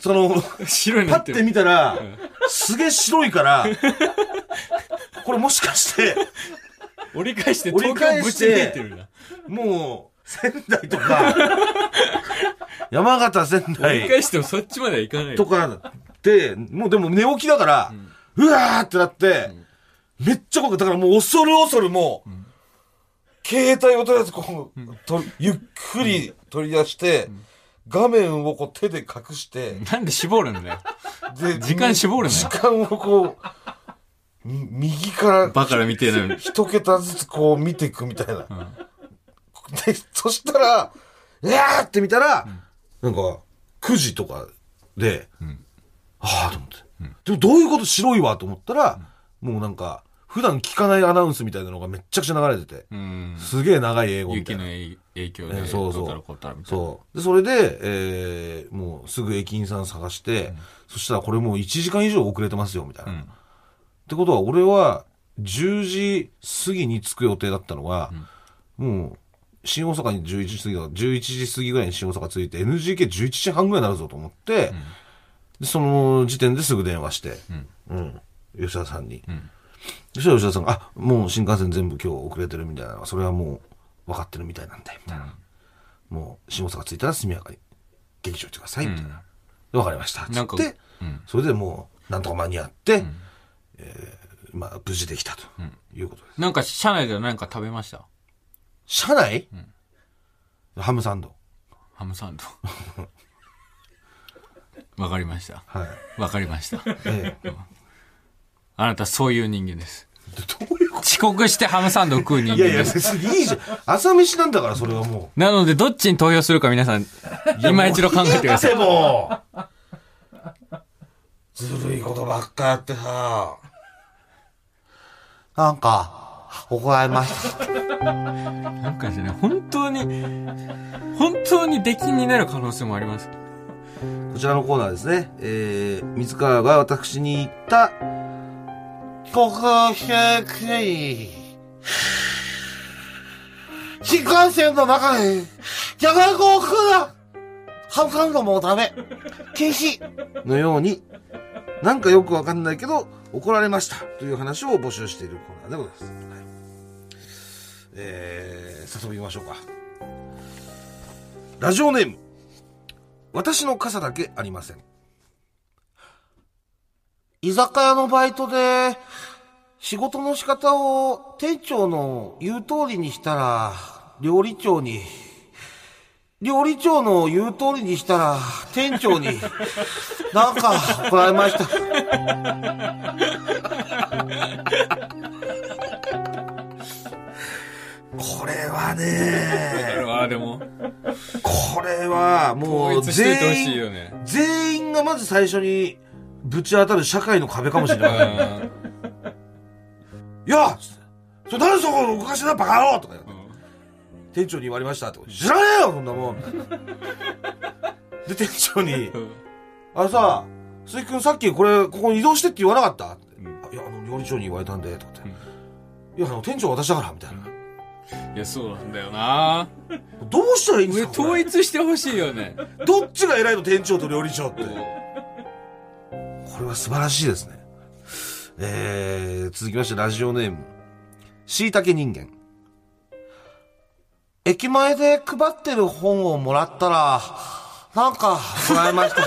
その、
白に
パッて
なってる。
見たら、すげえ白いから、これもしかして、
折り返して
折り
東京ぶち
返して
抜いてるな。
もう、仙台とか、山形仙
折り
台
返してもそっちまではいかないよ。
とかで、もうでも寝起きだから、うわーってなって、めっちゃ怖くだからもう恐る恐るもう、携帯をとりあえずこう、とゆっくり取り出して、画面をこう手で隠して、
なんで絞るんだよ。
で
時間絞るな
時
よ。
間をこう、み右から
バカラみてえなのに。
一桁ずつこう見ていくみたいな。で、そしたら、いやーって見たら、なんか、9時とかで、ああと思って、でもどういうこと白いわと思ったら、もうなんか、普段聞かないアナウンスみたいなのがめっちゃくちゃ流れてて、
うん。
すげえ長い英語みた
雪の
いな。
影響で、
えそうそう。そう。で、それで、えー、もうすぐ駅員さん探して、そしたらこれもう1時間以上遅れてますよ、みたいな。
うん
ってことは、俺は10時過ぎに着く予定だったのが、もう新大阪に11時過ぎだ11時過ぎぐらいに新大阪着いて NGK11 時半ぐらいになるぞと思って、でその時点ですぐ電話して、うん吉田さんに、そしたら吉田さんが「あもう新幹線全部今日遅れてるみたいなそれはもう分かってるみたいなんで」みたいな、もう新大阪着いたら速やかに劇場行ってくださいみたいな、で分かりました。っつって、
うん。
それでもうなんとか間に合って、えーまあ無事できたということです、
なんか、車内では何か食べました？
車内、ハムサンド。
ハムサンド。<laughs> わかりました。
はい、
わかりました。
ええ
あなたそういう人間です。
どういうこ
遅刻してハムサンドを食う人
といやいや、
間です。
別にいいじゃん。朝飯なんだから、それはも
なので、どっちに投票するか皆さん、
う。
今一度考えてください。
でも。ずるいことばっかやってさ。なんか、怒られました。
なんかですね、本当に、本当に出禁になる可能性もあります。
こちらのコーナーですね。えー、水川が私に言った、国百回。新幹線の中で、じゃがいこを食うなハムカンもダメ禁止のように、なんかよくわかんないけど、怒られましたという話を募集しているコーナーでございます。はい、えー、早速行きましょうか。ラジオネーム、私の傘だけありません。居酒屋のバイトで、仕事の仕方を店長の言う通りにしたら、料理長に、料理長の言う通りにしたら、店長に、なんか怒られました。これはね、
ああ、でも、
これはもう全員、
よね。
全員がまず最初にぶち当たる社会の壁かもしれ
う
ない。
ん
いやそれ何そこのおかしなバカ野郎とか言う店長に言われましたって。知らねえよそんなもん。で、店長に、あのさ、鈴木くんさっきこれ、ここに移動してって言わなかった？って
うん
あいや、あの、料理長に言われたんで、とかって。いや、あの、店長私だから、みたいな。
いや、そうなんだよな。
どうしたらいいんです
上
か
統一してほしいよね。
どっちが偉いの店長と料理長って。これは素晴らしいですね。えー、続きまして、ラジオネーム。しいたけ人間。駅前で配ってる本をもらったら、なんか、もらいました。<laughs>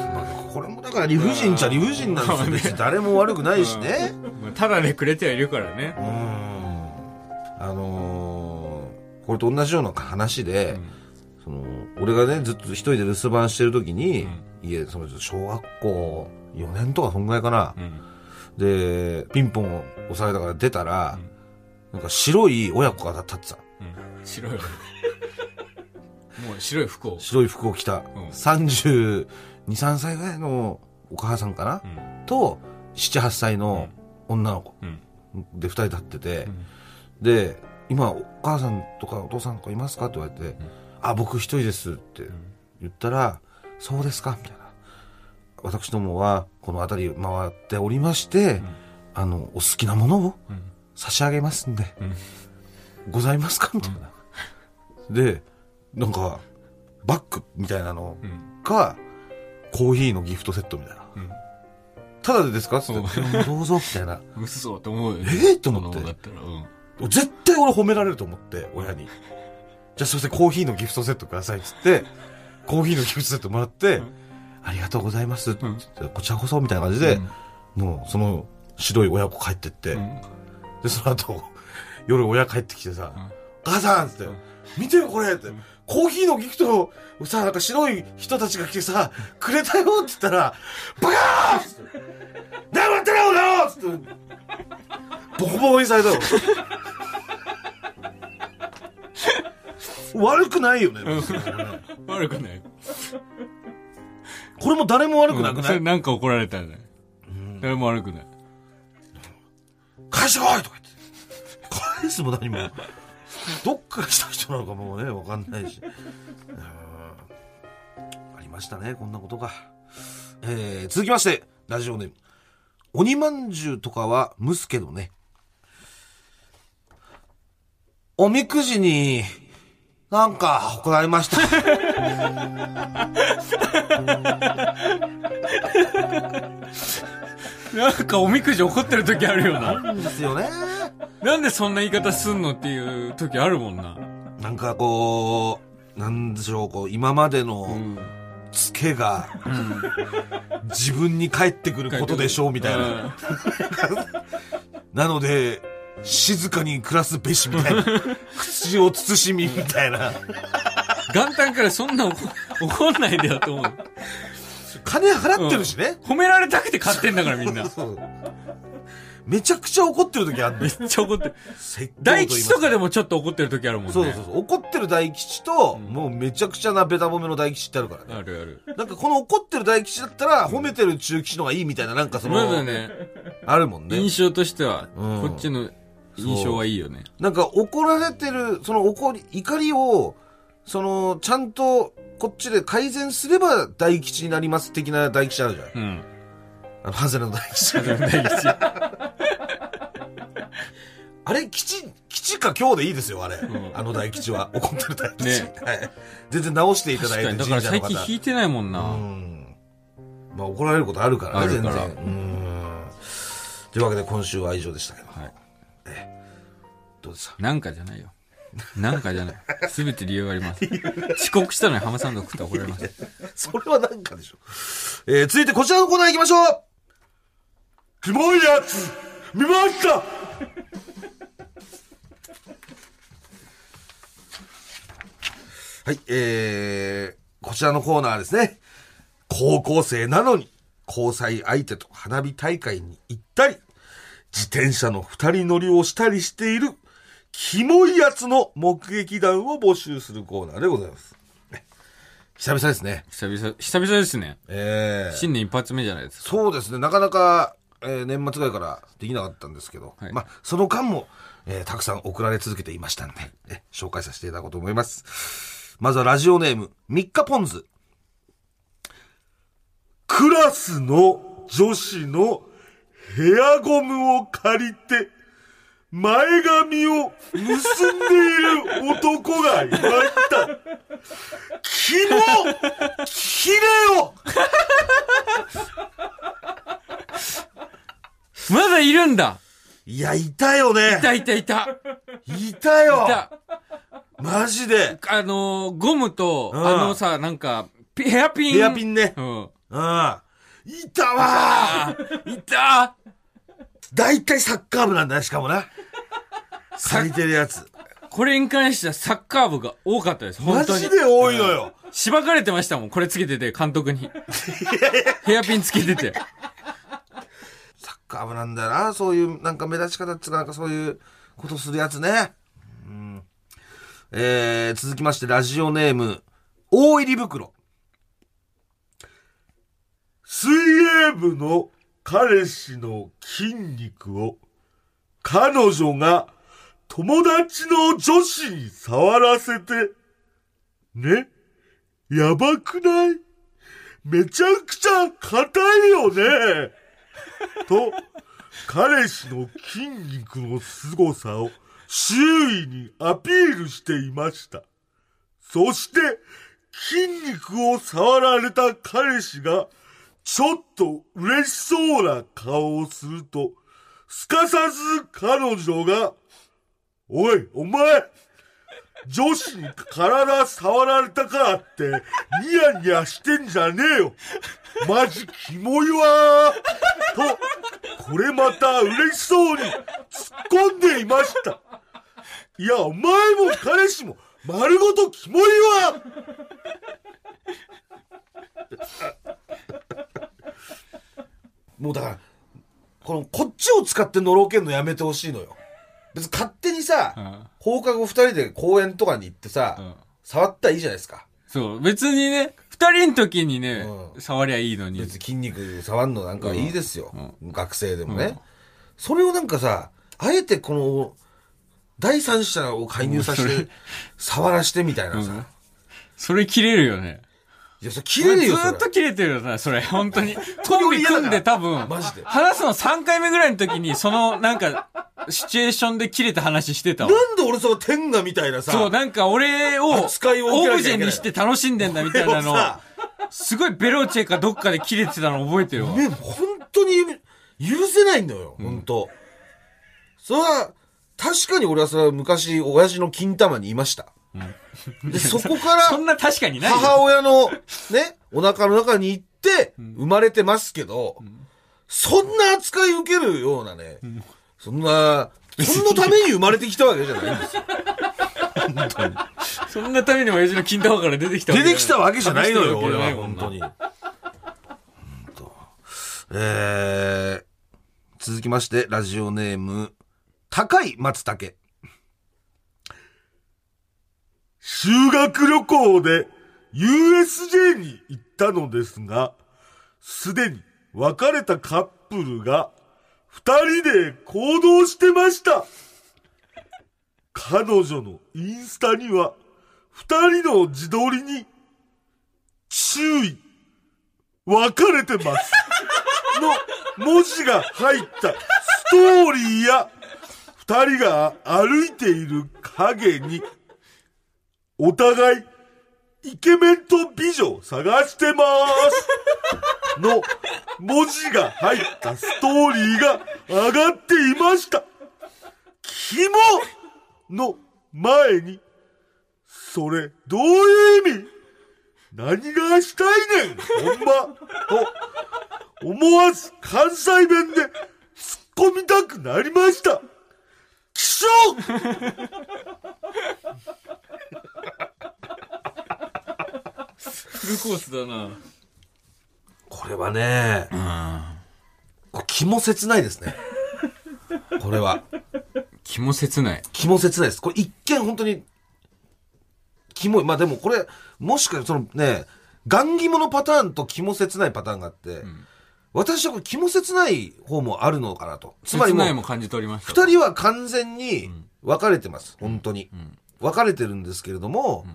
まあこれもだから理不尽っちゃ理不尽なんですよ。別に誰も悪くないしね。
まあただでくれてはいるからね
う。ーんあのーこれと同じような話で、その俺がねずっと一人で留守番してる時に、家その小学校4年とかそんぐらいかな、
うん。
でピンポン押されたから出たら、なんか白い親子が立ってた。
うん。白い。もう白い服を。
白い服を着た、
うん。
32、3歳ぐらいのお母さんかな、
うん。
と7、8歳の女の子。
うん。
で2人立ってて、で、今、お母さんとかお父さんとかいますか？って言われて、あ、僕一人ですって言ったら、そうですかみたいな。私どもは、この辺り回っておりまして、あの、お好きなものを
うん。
差し上げますんで、
うん
ございますか？みたいな。で、なんか、バッグみたいなの
うん。
か、コーヒーのギフトセットみたいな。
うん。
ただでですか？って言って、どうぞ、みたいな。
嘘と思うよね。
えー？と思って。絶対俺褒められると思って、親に。じゃあ、そしてコーヒーのギフトセットくださいっつって、<laughs> コーヒーのギフトセットもらって、ありがとうございます。って言って、こちらこそみたいな感じで、もうその白い親子帰ってって、
うん。
で、その後、<laughs> 夜親帰ってきてさ、
うん。
お母さんっつって、見てよこれって、コーヒーのギフトをさ、なんか白い人たちが来てさ、くれたよって言ったら、バカーっつって、黙ってろよっつって、ボコボコにされたよ。<laughs> 悪くないよね。
悪くない。
これも誰も悪くなく
うん
ない、
それなんか怒られたよね。誰も悪くない。
返してこいとか言って。返すも何も。どっから来た人なのかもうね、わかんないし。うんありましたね、こんなことが。えー、続きまして、ラジオネーム。鬼まんじゅうとかは蒸すけどね。おみくじに、なんか怒られました。<laughs>
なんかおみくじ怒ってる時あるよな。
ですよね。
なんでそんな言い方すんのっていう時あるもんな。
なんかこう、なんでしょう、こう、今までの
うん。
ツケが、自分に返ってくることでしょう、みたいな。
うん <laughs>
なので、静かに暮らすべし、みたいな。<laughs> 口を慎み、みたいな。
元旦からそんな怒怒んないでよと思う。
金払ってるしね。
褒められたくて買ってんだからみんな。
そうめちゃくちゃ怒ってる時あるん
めっ。ちゃ怒ってる。大吉とかでもちょっと怒ってる時あるもんね。
そうそうそう。怒ってる大吉と、もうめちゃくちゃなベタ褒めの大吉ってあるからね。
あるある。
なんかこの怒ってる大吉だったら、褒めてる中吉の方がいいみたいな、なんかその、
まだね、
あるもんね。
印象としては、
うん
こっちの印象はいいよね。
なんか怒られてる、その怒り、怒りを、その、ちゃんと、こっちで改善すれば大吉になります的な大吉あるじゃん。
うん。
あの、ハズレの大吉。
大吉。
あれ、吉、吉か今日でいいですよ、あれ。
ん
あの大吉は。怒ってる大吉。
ね
はい。全然直していただいて、
確かに。だから最近引いてないもん
う
な。
ん。まあ怒られることあるからね、全然。うん。というわけで今週は以上でしたけど。
はい。
どうですか？
なんかじゃないよ。なんかじゃない。すべて理由があります。遅刻したのに浜さんが食ったら怒られます。
それはなんかでしょ。えー、続いてこちらのコーナー行きましょうキモいやつ見ましたはい、えー、こちらのコーナーですね。高校生なのに、交際相手と花火大会に行ったり、自転車の二人乗りをしたりしている、キモいやつの目撃談を募集するコーナーでございます。ね久々ですね。
久々、久々ですね。
ええ
新年一発目じゃないですか。
そうですね、なかなか、えー年末ぐらいからできなかったんですけど、
はい
まあ、その間も、えーたくさん送られ続けていましたんで、え紹介させていただこうと思います。まずはラジオネーム、三日ポンズ。クラスの女子のヘアゴムを借りて、前髪を結んでいる男がいました。キモキレよ <laughs>
まだいるんだ。
いや、いたよね。
いたいたいた。
いたよ。
いた。
マジで。
あのー、ゴムと、
うん。
あのさ、なんか、ピヘアピン。
ヘアピンね。
うん。
うん。いたわ
あー。いた
大体サッカー部なんだね、しかもな。借りてるやつ。
これに関してはサッカー部が多かったです。
マ
本当に
ジ。で多いのよ。
しばかれてましたもん。これつけてて、監督に。ヘアピンつけてて。
サッカー部なんだよな。そういう、なんか目立ち方っていうかなんかそういうことするやつね。うん。えー、続きまして、ラジオネーム、大入り袋。水泳部の彼氏の筋肉を彼女が友達の女子に触らせて、ね、やばくない？めちゃくちゃ硬いよねと、彼氏の筋肉の凄さを周囲にアピールしていました。そして、筋肉を触られた彼氏が、ちょっと嬉しそうな顔をすると、すかさず彼女が、おい、お前、女子に体触られたからって、ニヤニヤしてんじゃねえよ。マジキモいわ。と、これまた嬉しそうに突っ込んでいました。いや、お前も彼氏も丸ごとキモいわもうだから、この、こっちを使ってのろけんのやめてほしいのよ。別に勝手にさ、
うん
放課後二人で公園とかに行ってさ、
うん
触ったらいいじゃないですか。
そう。別にね、二人の時にね、
うん
触りゃいいのに。
別に筋肉触んのなんかいいですよ。
う
学生でもね、
うん
それをなんかさ、あえてこの、第三者を介入させて、触らしてみたいなさ。
うんそれ切れるよね。
いや、それ切れるよ、
ずーっと切れてるよな、それ。本当に。<laughs> コンビ組んで多分、
マジで
話すの3回目ぐらいの時に、その、なんか、<laughs> シチュエーションで切れた話してたわ。
なんで俺その天下みたいなさ、
そう、なんか俺を、オブジェにして楽しんでんだみたいなのすごいベロチェかどっかで切れてたの覚えてるわ。
ね、本当に許せないんだよ、本当。それは、確かに俺はそれは昔、親父の金玉にいました。で、そこから、
そんな確かにないよ。
母親のね、お腹の中に行って、生まれてますけど、そんな扱い受けるようなね、そんな、そんなために生まれてきたわけじゃないんですよ。
そんなために親父の金玉から出てきた
出てきたわけじゃないのよ、俺は、本当に。本当えー、続きまして、ラジオネーム、高い松茸。修学旅行で USJ に行ったのですが、すでに別れたカップルが二人で行動してました。彼女のインスタには二人の自撮りに注意、別れてます。の文字が入ったストーリーや二人が歩いている影にお互いイケメンと美女を探してます。<laughs> の文字が入ったストーリーが上がっていました。キモの前にそれ、どういう意味？何がしたいねん？ほんまと、思わず関西弁で突っ込みたくなりました。気象
フルコースだな。
これはね、これ気も切ないですね。これは。
気も切ない。
気も切ないです。これ一見本当に、キモい。まあでもこれ、もしかそのね、ガンギモのパターンと気も切ないパターンがあって、私はこれ気も切ない方もあるのかなと。つまり
切
もう
も感じ取りました。
二人は完全に別れてます。本当に。別れてるんですけれども、おっ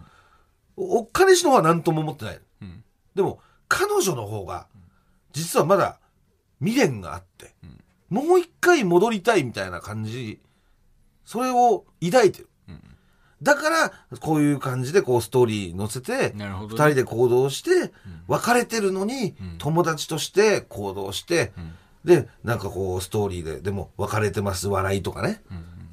かねしの方は何とも思ってない。
ん
でも、彼女の方が、実はまだ未練があって、もう一回戻りたいみたいな感じ、それを抱いてる。だから、こういう感じでこうストーリー載せて、
ね
二人で行動して、別れてるのに、友達として行動して、で、なんかこうストーリーで、でも別れてます、笑いとかね、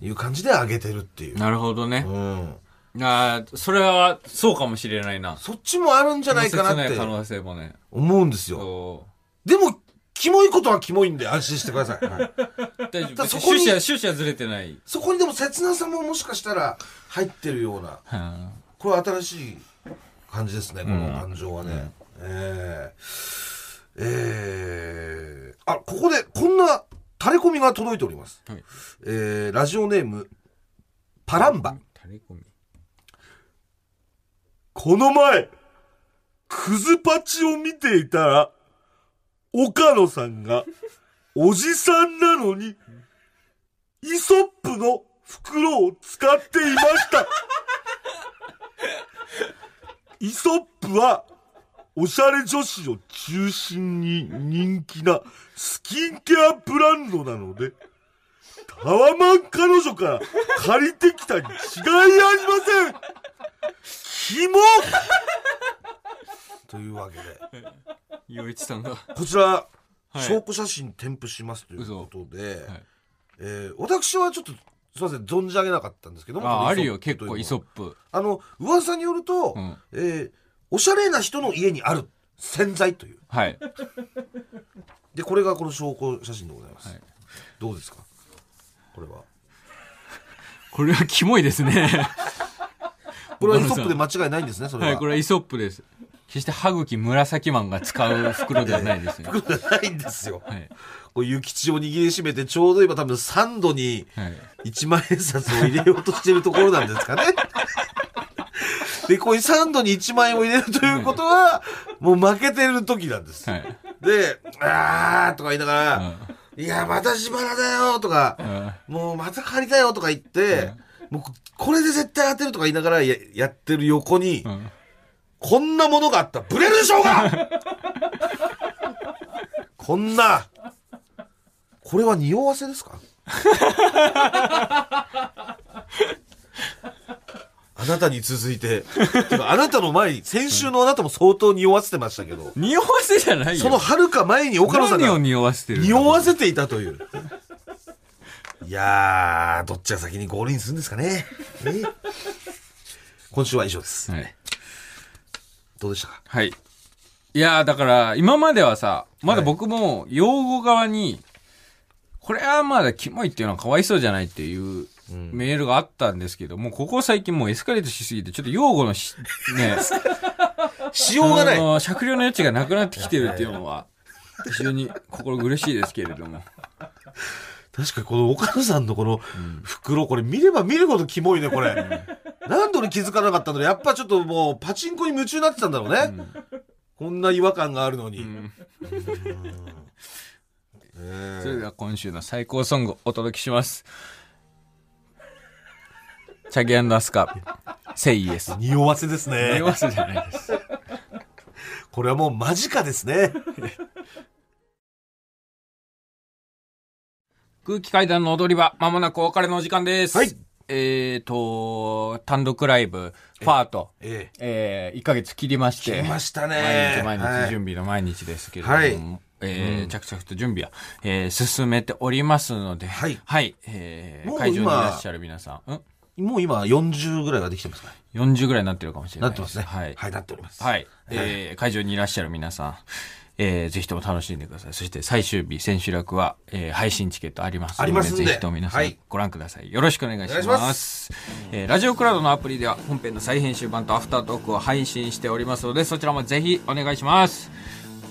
いう感じで上げてるっていう。
なるほどね。
うん。
ああ、それはそうかもしれないな。
そっちもあるんじゃないかなって
切ない可能性もね。
思うんですよ。
そ
でも、キモいことはキモいんで安心してください。<laughs> はい
う。大丈夫。
だそこに
趣旨は、趣旨はずれてない。
そこにでも切なさももしかしたら入ってるような、
は
これは新しい感じですね、この感情はね。えー、えー、あ、ここでこんなタレコミが届いております。
はい
えー、ラジオネーム、パランバ。
垂れ込み。
この前、クズパチを見ていたら、岡野さんが、おじさんなのに、イソップの袋を使っていました。イソップは、おしゃれ女子を中心に人気なスキンケアブランドなので、タワマン彼女から借りてきたに違いありませんキモ <laughs> というわけで、
洋一さんが。
こちら、
い
証拠写真添付しますということで、
はい
えー私はちょっと、すいません、存じ上げなかったんですけども、
あ、あるよ、結構イソップ。
あの、噂によると、
うん
えーおしゃれな人の家にある洗剤という。
はい。
で、これがこの証拠写真でございます。
はい
どうですか？これは。
これはキモいですね。
これはイソップで間違いないんですね、それは。
はい、これはイソップです。決して歯茎紫マンが使う袋ではないですね。は
じゃないんですよ。
い。
こう、諭吉を握りしめて、ちょうど今多分3度に
はい。
1万円札を入れようとしてるところなんですかね。<laughs> で、こういう3度に1万円を入れるということは、もう負けてる時なんです。
はい。
で、あーとか言いながら、いや、また自腹だよとか、
うん
もうまた借りたよとか言って、もうここれで絶対当てるとか言いながらややってる横に、
うん
こんなものがあったらブレるでしょうがこんな、これは匂わせですか？あなたに続いて。てかあなたの前に、先週のあなたも相当匂わせてましたけど、
匂わせじゃないよ。
その遥か前に岡野さんが
何を匂わせてる
匂わせていたという。いやー、どっちが先にゴールインするんですかね。ね <laughs> 今週は以上です。
はい。
どうでしたか？
はい。いやーだから、今まではさ、まだ僕も、用語側に、これはまだキモいっていうのはかわいそうじゃないっていうメールがあったんですけど、もうここ最近もうエスカレートしすぎて、ちょっと用語のし、ね、<laughs>
しようがない
酌量の余地がなくなってきてるっていうのは、非常に心苦しいですけれども。
確かにこの岡野さんのこの袋、これ見れば見るほどキモいね、これ。何度に気づかなかったんだろう。やっぱちょっともうパチンコに夢中になってたんだろうね。こんな違和感があるのに。
それでは今週の最高ソングお届けします。チャギアスカ、セイエス。
匂わせですね
匂。わせじゃないです。
これはもう間近ですね。
空気階段の踊り場、まもなくお別れのお時間です。
はい。
えーと、単独ライブ、ファート、
え
えー、1ヶ月切りまして。
来ましたね
毎日毎
はい
日準備の毎日ですけれども、
はい
えー着々と準備は、えー進めておりますので、
はい
えー
もう
会場にい
今
らっしゃる皆さん、ん？
えもう今40ぐらいはできてますか
？40ぐらいになってるかもしれな
ないってますね。
はい。
はい、なっております。
はい。えー会場にいらっしゃる皆さん、えーぜひとも楽しんでください。そして最終日、千秋楽は、えー配信チケットありますので、
あり
ぜひとも皆さん
はい
ご覧ください。よろしくお願いします。
ます
えーラジオクラウドのアプリでは本編の再編集版とアフタートークを配信しておりますので、そちらもぜひお願いします。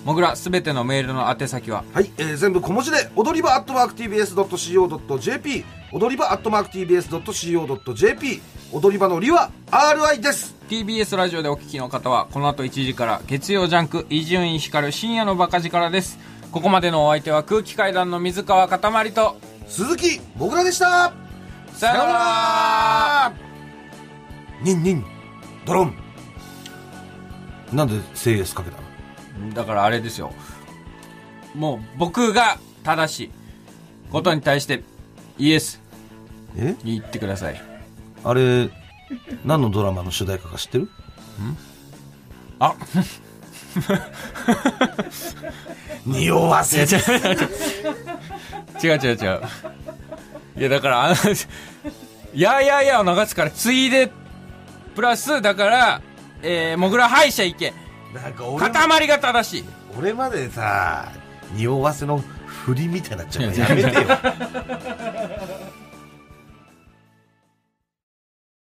もぐら、すべてのメールの宛先は、
はい、えー全部小文字で、踊り場アットマーク TBS.CO.JP、踊り場アットマーク TBS.CO.JP、踊り場のりは RI です。
TBS ラジオでお聞きの方はこの後1時から月曜ジャンク伊集院光る深夜のバカ力です。ここまでのお相手は空気階段の水川かたまりと
鈴木もぐらでした。
さよなら。
ニンニン、ドロン。なんでセイエスかけたの？
だからあれですよ。もう僕が正しいことに対してイエス
え？
言ってください。
あれ、何のドラマの主題歌か知ってる？
あ。
匂わせ。
違う違う違う違う違う。いやだからあの「やーやーやー」を流すからついで。プラスだからえー、もぐら歯医者行け
なんか俺
塊が正しい
俺までさ、匂わせの振りみたいになっちゃうからやめてよ。